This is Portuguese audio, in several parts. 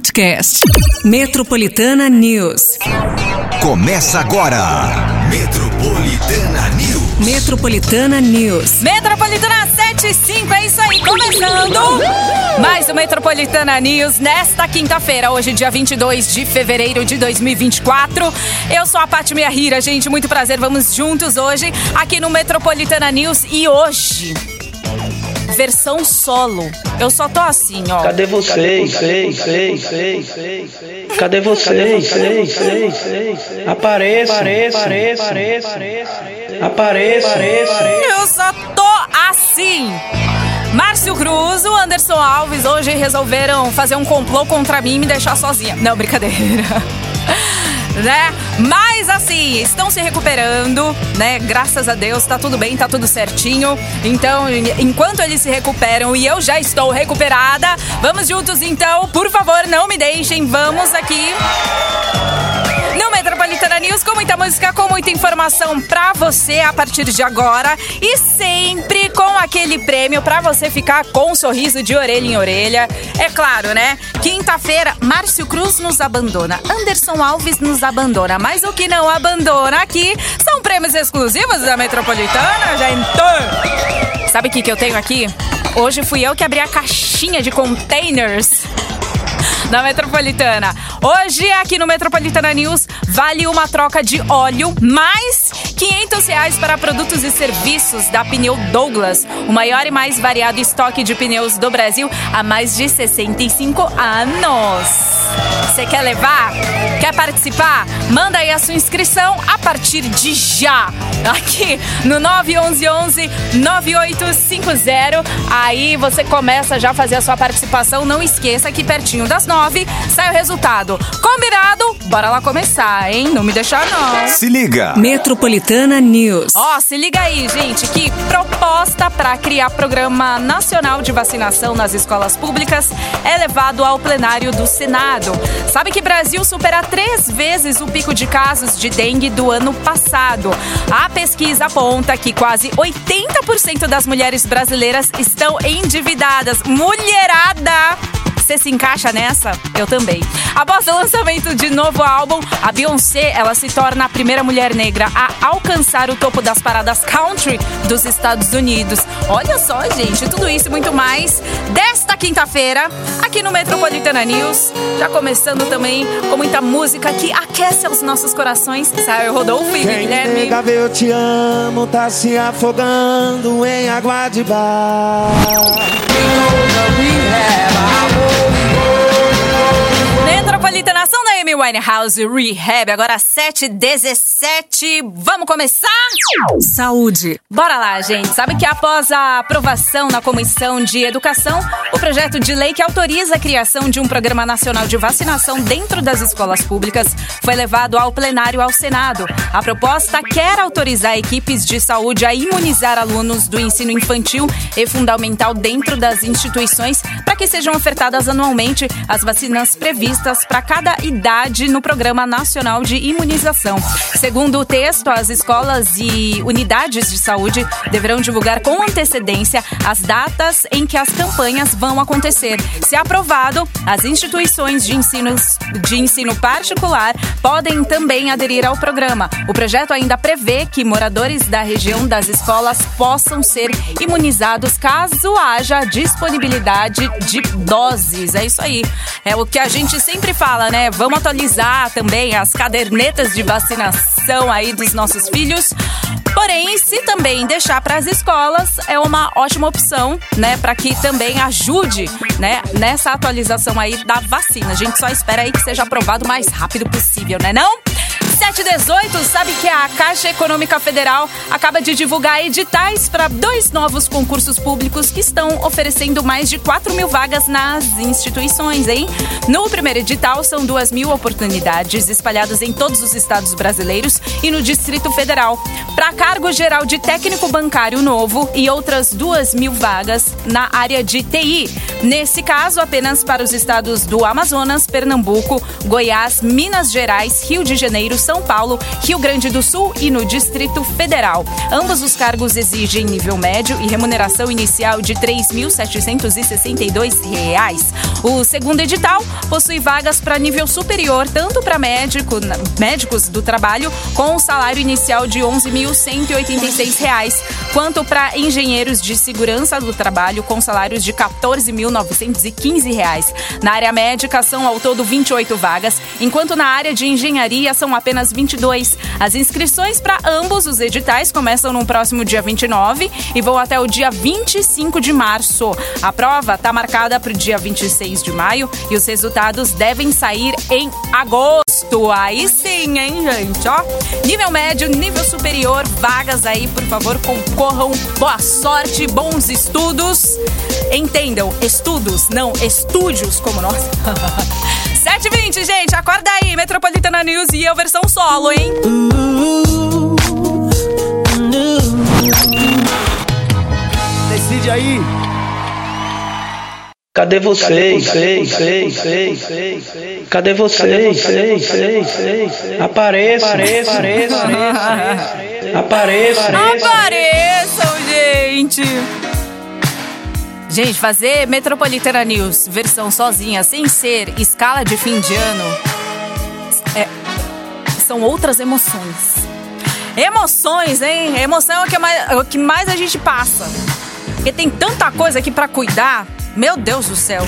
podcast. Metropolitana News. Começa agora. Metropolitana News. Metropolitana News. Metropolitana 75, é isso aí, começando mais o Metropolitana News nesta quinta-feira, hoje dia 22 de fevereiro de 2024. Eu sou a Paty Rira, gente, muito prazer, vamos juntos hoje aqui no Metropolitana News e hoje versão solo. Eu só tô assim, ó. Cadê vocês? Cadê vocês? Apareça, apareça, apareça, apareça, Eu só tô assim. Márcio Cruz, o Anderson Alves hoje resolveram fazer um complô contra mim e me deixar sozinha. Não, brincadeira. Né? Mas assim, estão se recuperando, né? Graças a Deus, tá tudo bem, tá tudo certinho. Então, enquanto eles se recuperam e eu já estou recuperada, vamos juntos então. Por favor, não me deixem. Vamos aqui no Metropolitana News com muita música, com muita informação pra você a partir de agora e sempre com aquele prêmio pra você ficar com um sorriso de orelha em orelha. É claro, né? Quinta-feira, Márcio Cruz nos abandona, Anderson Alves nos abandona, mas o que não abandona aqui são prêmios exclusivos da Metropolitana, gente. Sabe o que, que eu tenho aqui? Hoje fui eu que abri a caixinha de containers da Metropolitana. Hoje, aqui no Metropolitana News, vale uma troca de óleo mais 500 reais para produtos e serviços da Pneu Douglas, o maior e mais variado estoque de pneus do Brasil há mais de 65 anos. Você quer levar? Quer participar? Manda aí a sua inscrição a partir de já. Aqui no 911 9850. Aí você começa já a fazer a sua participação. Não esqueça que pertinho das nove sai o resultado. Combinado? Bora lá começar, hein? Não me deixar não. Se liga. Metropolitana News. Ó, oh, se liga aí, gente, que proposta para criar programa nacional de vacinação nas escolas públicas é levado ao plenário do Senado. Sabe que Brasil supera três vezes o pico de casos de dengue do ano passado. A pesquisa aponta que quase 80% das mulheres brasileiras estão endividadas. Mulherada! Você se encaixa nessa? Eu também. Após o lançamento de novo álbum, a Beyoncé ela se torna a primeira mulher negra a alcançar o topo das paradas country dos Estados Unidos. Olha só, gente, tudo isso e muito mais desta quinta-feira aqui no Metropolitana News. Já começando também com muita música que aquece os nossos corações. Saiu Rodolfo e Quem Guilherme. nega eu te amo, tá se afogando em água de bar. Metropolitana ação da Amy Winehouse Rehab, agora 7h17. Vamos começar? Saúde. Bora lá, gente. Sabe que após a aprovação na Comissão de Educação, o projeto de lei que autoriza a criação de um programa nacional de vacinação dentro das escolas públicas foi levado ao plenário ao Senado. A proposta quer autorizar equipes de saúde a imunizar alunos do ensino infantil e fundamental dentro das instituições para que sejam ofertadas anualmente as vacinas previstas para cada idade no Programa Nacional de Imunização. Segundo o texto, as escolas e unidades de saúde deverão divulgar com antecedência as datas em que as campanhas vão acontecer. Se aprovado, as instituições de ensino, de ensino particular podem também aderir ao programa. O projeto ainda prevê que moradores da região das escolas possam ser imunizados caso haja disponibilidade de doses. É isso aí. É o que a gente sempre fala, né? Vamos atualizar também as cadernetas de vacinação aí dos nossos filhos. Porém, se também deixar para as escolas, é uma ótima opção, né, para que também ajude, né, nessa atualização aí da vacina. A gente só espera aí que seja aprovado o mais rápido possível, né não? 718, sabe que a Caixa Econômica Federal acaba de divulgar editais para dois novos concursos públicos que estão oferecendo mais de 4 mil vagas nas instituições, hein? No primeiro edital, são duas mil oportunidades espalhadas em todos os estados brasileiros e no Distrito Federal. Para cargo geral de técnico bancário novo e outras duas mil vagas na área de TI. Nesse caso, apenas para os estados do Amazonas, Pernambuco, Goiás, Minas Gerais, Rio de Janeiro, São Paulo, Rio Grande do Sul e no Distrito Federal. Ambos os cargos exigem nível médio e remuneração inicial de R$ 3.762. O segundo edital possui vagas para nível superior, tanto para médico, médicos do trabalho, com um salário inicial de R$ 11.186, quanto para engenheiros de segurança do trabalho, com salários de R$ 14.915. Na área médica, são ao todo 28 vagas, enquanto na área de engenharia são apenas 22. As inscrições para ambos os editais começam no próximo dia 29 e vão até o dia 25 de março. A prova está marcada para o dia 26 de maio e os resultados devem sair em agosto. Aí sim, hein, gente? Ó, nível médio, nível superior, vagas aí, por favor, concorram. Boa sorte, bons estudos. Entendam, estudos, não estúdios como nós. 7h20, gente, acorda aí, Metropolitana News e eu, versão solo, hein? Decide aí. Cadê vocês? Cadê vocês? Apareçam, apareçam, apareçam. Apareçam, gente! Gente, fazer Metropolitana News versão sozinha, sem ser escala de fim de ano, é, são outras emoções. Emoções, hein? Emoção é o que mais, é o que mais a gente passa. Porque tem tanta coisa aqui para cuidar. Meu Deus do céu.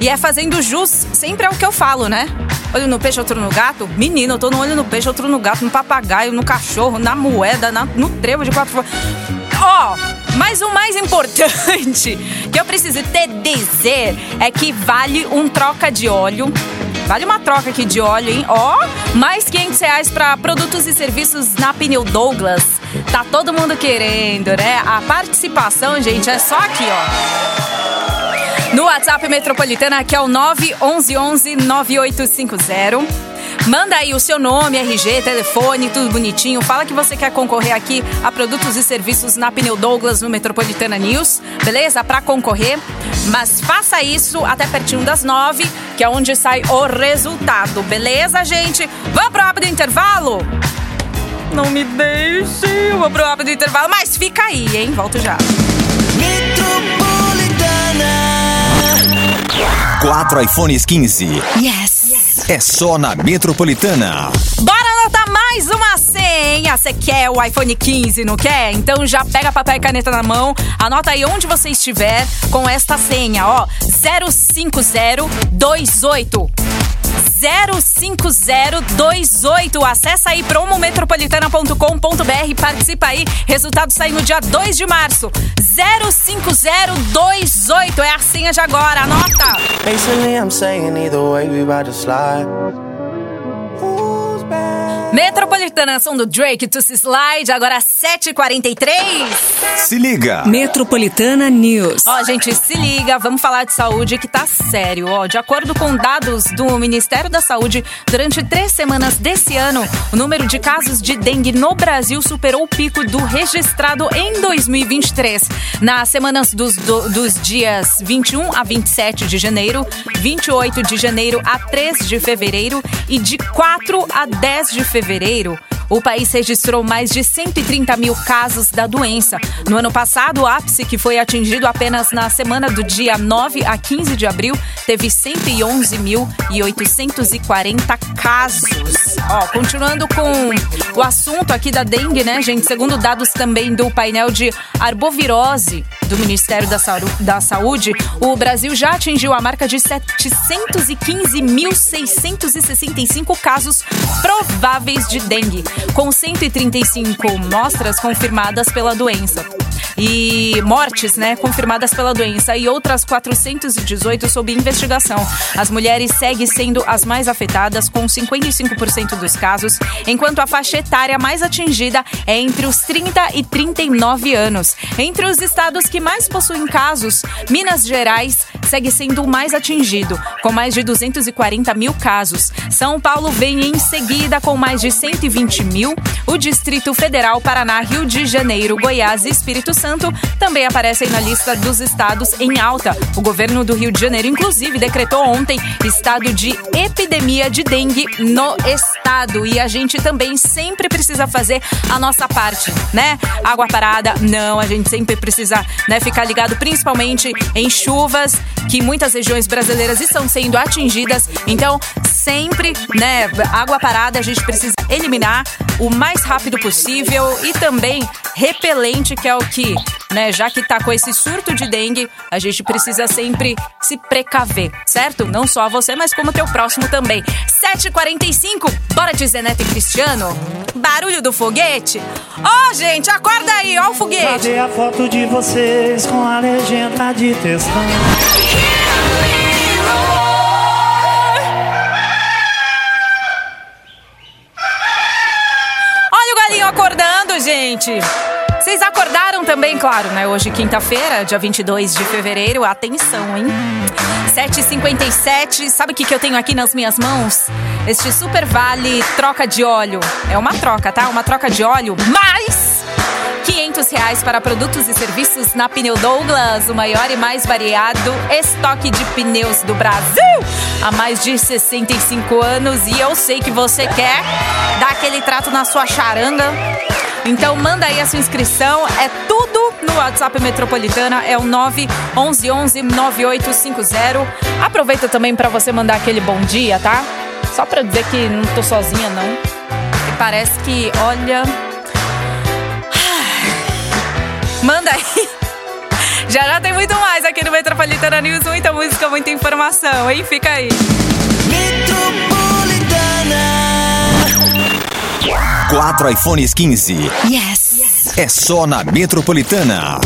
E é fazendo jus, sempre é o que eu falo, né? Olho no peixe, outro no gato. Menino, eu tô no olho no peixe, outro no gato, no papagaio, no cachorro, na moeda, na, no trevo de quatro. Ó, oh, mas o mais importante que eu preciso te dizer é que vale um troca de óleo. Vale uma troca aqui de óleo, hein? Ó, oh, mais 500 reais pra produtos e serviços na Pneu Douglas. Tá todo mundo querendo, né? A participação, gente, é só aqui, ó. No WhatsApp Metropolitana, que é o 911-9850. Manda aí o seu nome, RG, telefone, tudo bonitinho. Fala que você quer concorrer aqui a produtos e serviços na Pneu Douglas no Metropolitana News, beleza? Para concorrer. Mas faça isso até pertinho das nove, que é onde sai o resultado, beleza, gente? Vamos pro rápido intervalo? Não me deixe, eu vou pro rápido intervalo, mas fica aí, hein? Volto já. Quatro iPhones 15. Yes! É só na Metropolitana. Bora anotar mais uma senha! Você quer o iPhone 15, não quer? Então já pega papel e caneta na mão, anota aí onde você estiver com esta senha, ó. 05028. 05028. Acesse aí promometropolitana.com.br, participa aí. Resultado sai no dia 2 de março. 05028 é a senha de agora, anota. Basically, I'm saying either way, we about to slide. Metropolitana, som do Drake to se slide, agora 7h43. Se liga. Metropolitana News. Ó, gente, se liga, vamos falar de saúde que tá sério. Ó, de acordo com dados do Ministério da Saúde, durante três semanas desse ano, o número de casos de dengue no Brasil superou o pico do registrado em 2023. Nas semanas dos, do, dos dias 21 a 27 de janeiro, 28 de janeiro a 3 de fevereiro e de 4 a 10 de fevereiro, o país registrou mais de 130 mil casos da doença. No ano passado, o ápice, que foi atingido apenas na semana do dia 9 a 15 de abril, teve 111.840 casos. Ó, continuando com o assunto aqui da dengue, né, gente? Segundo dados também do painel de arbovirose do Ministério da, da Saúde, o Brasil já atingiu a marca de 715.665 casos prováveis de dengue, com 135 mostras confirmadas pela doença. E mortes, né, confirmadas pela doença e outras 418 sob investigação. As mulheres seguem sendo as mais afetadas, com 55% dos casos, enquanto a faixa etária mais atingida é entre os 30 e 39 anos. Entre os estados que mais possuem casos, Minas Gerais segue sendo o mais atingido, com mais de 240 mil casos. São Paulo vem em seguida com mais de 120 mil. O Distrito Federal, Paraná, Rio de Janeiro, Goiás e Espírito Santo também aparecem na lista dos estados em alta. O governo do Rio de Janeiro, inclusive, decretou ontem estado de epidemia de dengue no estado. E a gente também sempre precisa fazer a nossa parte, né? Água parada, não, a gente sempre precisa né, ficar ligado, principalmente em chuvas, que muitas regiões brasileiras estão sendo atingidas. Então, sempre, né, água parada, a gente precisa eliminar o mais rápido possível e também repelente, que é o que, né, já que tá com esse surto de dengue, a gente precisa sempre se precaver, certo? Não só você, mas como teu próximo também. 7h45, bora de Zenete e Cristiano? Barulho do foguete? Ó, oh, gente, acorda aí, ó o foguete. Cadê a foto de vocês com a legenda de textão? Gente. Vocês acordaram também, claro, né? Hoje, quinta-feira, dia 22 de fevereiro. Atenção, hein? 7h57. Sabe o que, que eu tenho aqui nas minhas mãos? Este Super Vale troca de óleo. É uma troca, tá? Uma troca de óleo, mais 500 reais para produtos e serviços na Pneu Douglas, o maior e mais variado estoque de pneus do Brasil. Há mais de 65 anos e eu sei que você quer dar aquele trato na sua charanga. Então manda aí a sua inscrição, é tudo no WhatsApp Metropolitana, é o 911 9850. Aproveita também para você mandar aquele bom dia, tá? Só para dizer que não tô sozinha não. E parece que, olha, Manda aí. Já já tem muito mais aqui no Metropolitana News. Muita música, muita informação, hein? Fica aí. Quatro iPhones 15. Yes. É só na Metropolitana.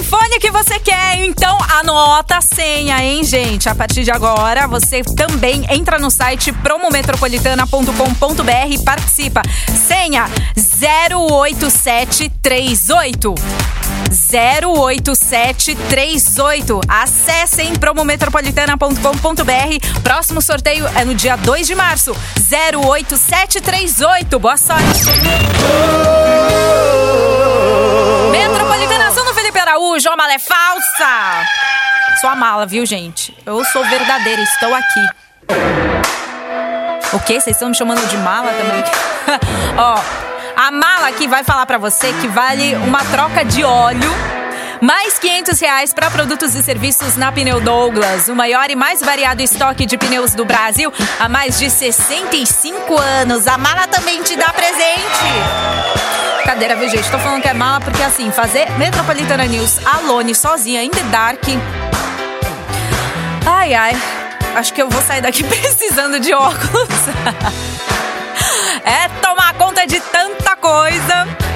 iPhone que você quer, então anota a senha, hein, gente? A partir de agora, você também entra no site promometropolitana.com.br e participa. Senha 08738. 08738. Acessem promometropolitana.com.br. Próximo sorteio é no dia 2 de março. 08738. Boa sorte. Metropolitana Sul no Felipe Araújo. A mala é falsa. Sua mala, viu, gente? Eu sou verdadeira, estou aqui. O quê? Vocês estão me chamando de mala também? Ó, a mala aqui vai falar pra você que vale uma troca de óleo. Mais 500 reais para produtos e serviços na Pneu Douglas, o maior e mais variado estoque de pneus do Brasil há mais de 65 anos. A mala também te dá presente. Cadeira, viu, gente? Tô falando que é mala porque, assim, fazer Metropolitana News alone, sozinha, in the dark. Ai, ai. Acho que eu vou sair daqui precisando de óculos. é tomar conta de tanta coisa.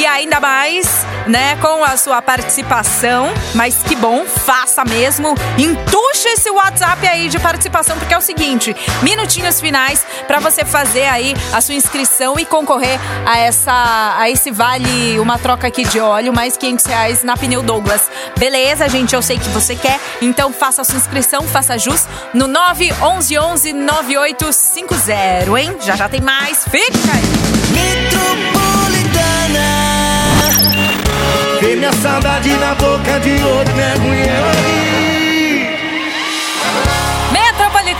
E ainda mais, né, com a sua participação. Mas que bom, faça mesmo. Entuxa esse WhatsApp aí de participação, porque é o seguinte: minutinhos finais para você fazer aí a sua inscrição e concorrer a essa a esse vale, uma troca aqui de óleo, mais 500 reais na Pneu Douglas. Beleza, gente? Eu sei que você quer, então faça a sua inscrição, faça jus no 911 9850, hein? Já já tem mais. Fica aí. Minha saudade na boca de outro, mergulhei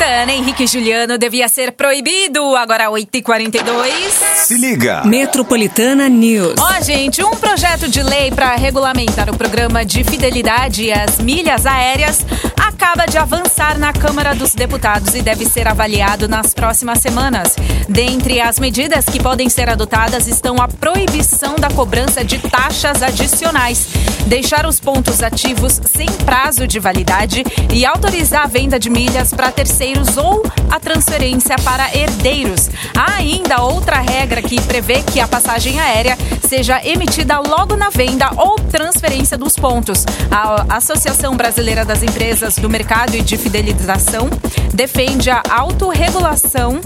Metropolitana, Henrique Juliano devia ser proibido. Agora 8h42. Se liga. Metropolitana News. Ó, gente, um projeto de lei para regulamentar o programa de fidelidade e as milhas aéreas acaba de avançar na Câmara dos Deputados e deve ser avaliado nas próximas semanas. Dentre as medidas que podem ser adotadas estão a proibição da cobrança de taxas adicionais, deixar os pontos ativos sem prazo de validade e autorizar a venda de milhas para terceiros ou a transferência para herdeiros. Há ainda outra regra que prevê que a passagem aérea seja emitida logo na venda ou transferência dos pontos. A Associação Brasileira das Empresas do Mercado e de Fidelização defende a autorregulação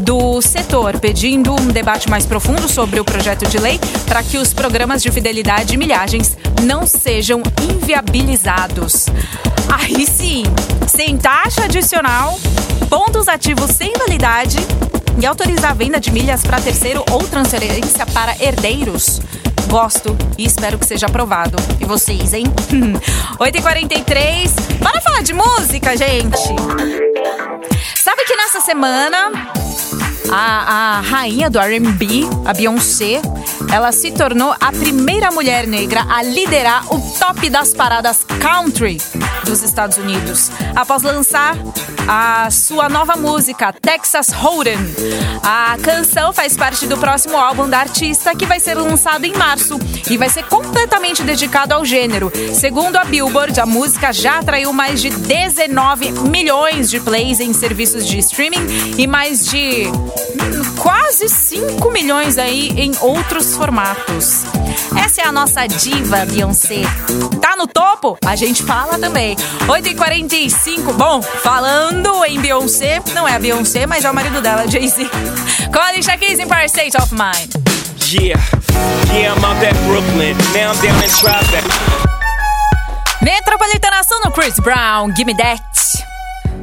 do setor, pedindo um debate mais profundo sobre o projeto de lei para que os programas de fidelidade e milhagens não sejam inviabilizados. Aí sim, sem taxa adicional, pontos ativos sem validade e autorizar a venda de milhas para terceiro ou transferência para herdeiros. Gosto e espero que seja aprovado. E vocês, hein? 8h43. Bora falar de música, gente? Sabe que nessa semana a, a rainha do R&B, a Beyoncé, ela se tornou a primeira mulher negra a liderar o top das paradas country dos Estados Unidos, após lançar a sua nova música, Texas Hold'em. A canção faz parte do próximo álbum da artista, que vai ser lançado em março e vai ser completamente dedicado ao gênero. Segundo a Billboard, a música já atraiu mais de 19 milhões de plays em serviços de streaming e mais de quase 5 milhões aí em outros formatos. Essa é a nossa diva Beyoncé. Tá no topo? A gente fala também. 8h45. Bom, falando em Beyoncé, não é a Beyoncé, mas é o marido dela, Jay-Z. Alicia Keys em Empire State of Mind. Yeah, yeah, I'm out at Brooklyn. Now I'm down in Tribeca. Metropolitana Ação no Chris Brown, Gimme That.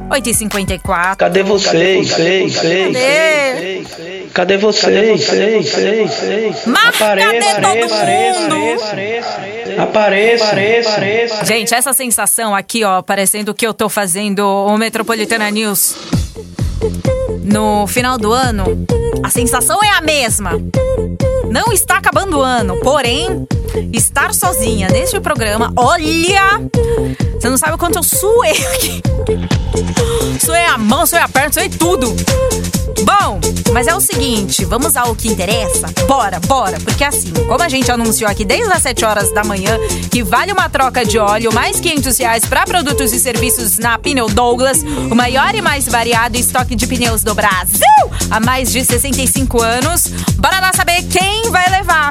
8h54. Cadê vocês? Cadê vocês? Cadê vocês? Mas cadê todo mundo? Apareça, apareça. Gente, essa sensação aqui, ó, parecendo que eu tô fazendo o Metropolitana News no final do ano, a sensação é a mesma. Não está acabando o ano, porém, estar sozinha neste programa, olha! Você não sabe o quanto eu suei aqui. Suei a mão, suei a perna, suei tudo. Bom, mas é o seguinte, vamos ao que interessa? Bora, bora, porque assim, como a gente anunciou aqui desde as 7 horas da manhã que vale uma troca de óleo mais 500 reais para produtos e serviços na Pneu Douglas, o maior e mais variado estoque de pneus do Brasil há mais de 65 anos. Bora lá saber quem vai levar.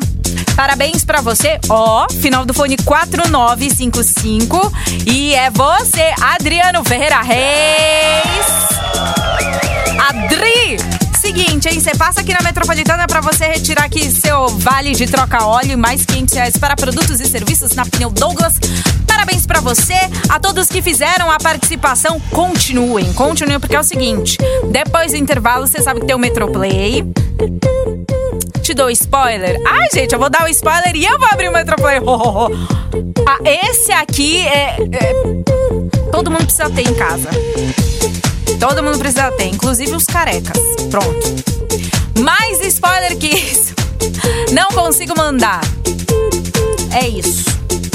Parabéns pra você, ó, final do fone 4955 e é você, Adriano Ferreira Reis. Adri! Seguinte, hein? Você passa aqui na Metropolitana para você retirar aqui seu vale de troca óleo mais 500 reais para produtos e serviços na Pneu Douglas. Parabéns para você, a todos que fizeram a participação. Continuem, continuem, porque é o seguinte: depois do intervalo, você sabe que tem o Metroplay. Te dou spoiler. Ai, gente, eu vou dar o spoiler e eu vou abrir o Metroplay. Ah, esse aqui é, é. Todo mundo precisa ter em casa. Todo mundo precisa ter, inclusive os carecas. Pronto. Mais spoiler que isso. Não consigo mandar. É isso.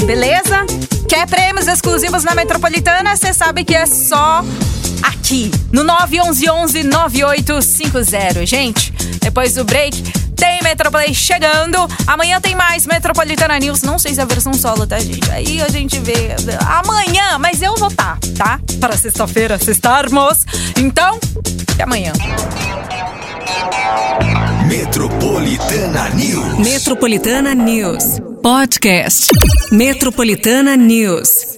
Beleza? Quer prêmios exclusivos na Metropolitana? Você sabe que é só aqui no 911 9850. Gente, depois do break tem Metroplay chegando. Amanhã tem mais Metropolitana News. Não sei se é a versão solo, tá, gente? Aí a gente vê amanhã, mas eu vou estar, tá? Para sexta-feira, sextarmos. Então, até amanhã. Metropolitana News. Metropolitana News. Podcast. Metropolitana News.